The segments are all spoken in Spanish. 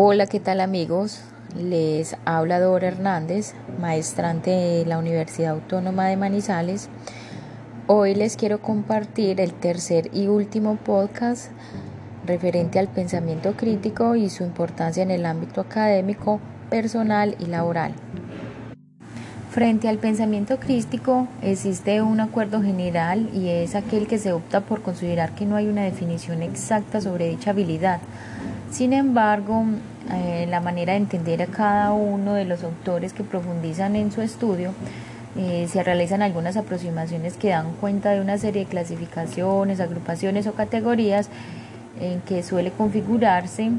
Hola, ¿qué tal amigos? Les habla Dora Hernández, maestrante de la Universidad Autónoma de Manizales. Hoy les quiero compartir el tercer y último podcast referente al pensamiento crítico y su importancia en el ámbito académico, personal y laboral. Frente al pensamiento crítico existe un acuerdo general y es aquel que se opta por considerar que no hay una definición exacta sobre dicha habilidad sin embargo, eh, la manera de entender a cada uno de los autores que profundizan en su estudio, eh, se realizan algunas aproximaciones que dan cuenta de una serie de clasificaciones, agrupaciones o categorías en que suele configurarse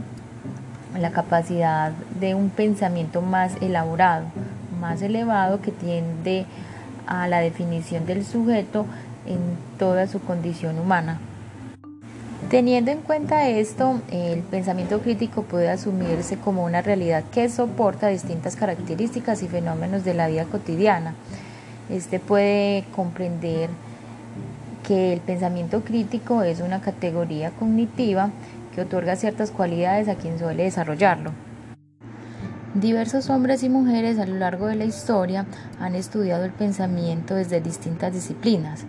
la capacidad de un pensamiento más elaborado, más elevado que tiende a la definición del sujeto en toda su condición humana. Teniendo en cuenta esto, el pensamiento crítico puede asumirse como una realidad que soporta distintas características y fenómenos de la vida cotidiana. Este puede comprender que el pensamiento crítico es una categoría cognitiva que otorga ciertas cualidades a quien suele desarrollarlo. Diversos hombres y mujeres a lo largo de la historia han estudiado el pensamiento desde distintas disciplinas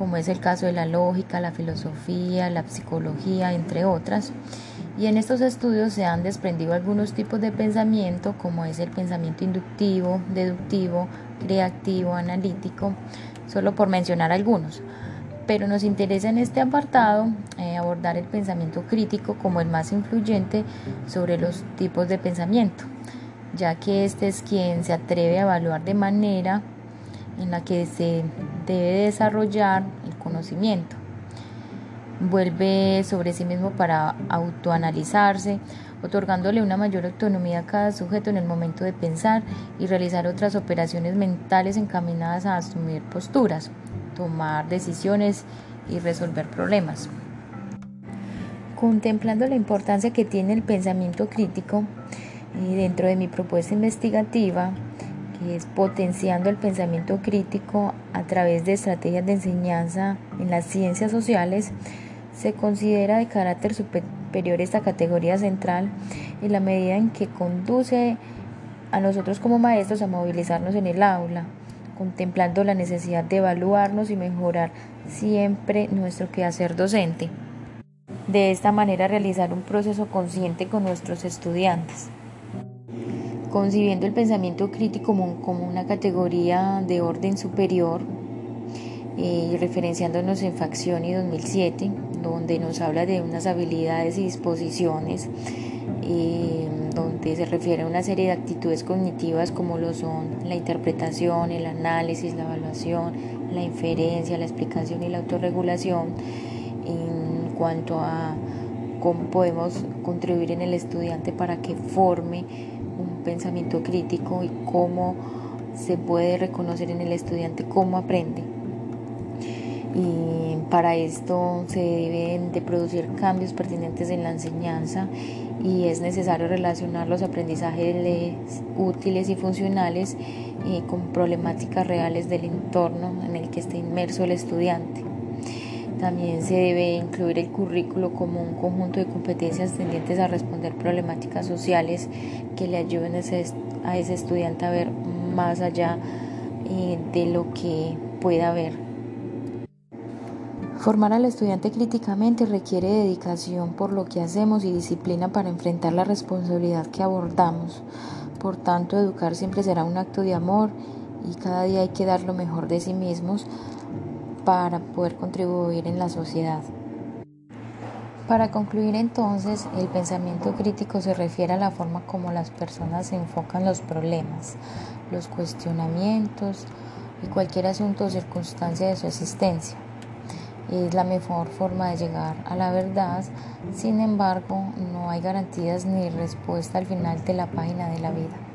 como es el caso de la lógica, la filosofía, la psicología, entre otras. Y en estos estudios se han desprendido algunos tipos de pensamiento, como es el pensamiento inductivo, deductivo, creativo, analítico, solo por mencionar algunos. Pero nos interesa en este apartado eh, abordar el pensamiento crítico como el más influyente sobre los tipos de pensamiento, ya que este es quien se atreve a evaluar de manera en la que se debe desarrollar el conocimiento. Vuelve sobre sí mismo para autoanalizarse, otorgándole una mayor autonomía a cada sujeto en el momento de pensar y realizar otras operaciones mentales encaminadas a asumir posturas, tomar decisiones y resolver problemas. Contemplando la importancia que tiene el pensamiento crítico, y dentro de mi propuesta investigativa, que es potenciando el pensamiento crítico a través de estrategias de enseñanza en las ciencias sociales, se considera de carácter superior esta categoría central en la medida en que conduce a nosotros como maestros a movilizarnos en el aula, contemplando la necesidad de evaluarnos y mejorar siempre nuestro quehacer docente. De esta manera realizar un proceso consciente con nuestros estudiantes concibiendo el pensamiento crítico como, una categoría de orden superior y referenciándonos en Facción y 2007, donde nos habla de unas habilidades y disposiciones, donde se refiere a una serie de actitudes cognitivas como lo son la interpretación, el análisis, la evaluación, la inferencia, la explicación y la autorregulación, en cuanto a cómo podemos contribuir en el estudiante para que forme pensamiento crítico y cómo se puede reconocer en el estudiante cómo aprende. Y para esto se deben de producir cambios pertinentes en la enseñanza y es necesario relacionar los aprendizajes útiles y funcionales eh, con problemáticas reales del entorno en el que está inmerso el estudiante. También se debe incluir el currículo como un conjunto de competencias tendientes a responder problemáticas sociales que le ayuden a ese, estudiante a ver más allá eh, de lo que pueda ver. Formar al estudiante críticamente requiere dedicación por lo que hacemos y disciplina para enfrentar la responsabilidad que abordamos. Por tanto, educar siempre será un acto de amor y cada día hay que dar lo mejor de sí mismos para poder contribuir en la sociedad. Para concluir entonces, el pensamiento crítico se refiere a la forma como las personas enfocan los problemas, los cuestionamientos y cualquier asunto o circunstancia de su existencia. Es la mejor forma de llegar a la verdad, sin embargo, no hay garantías ni respuesta al final de la página de la vida.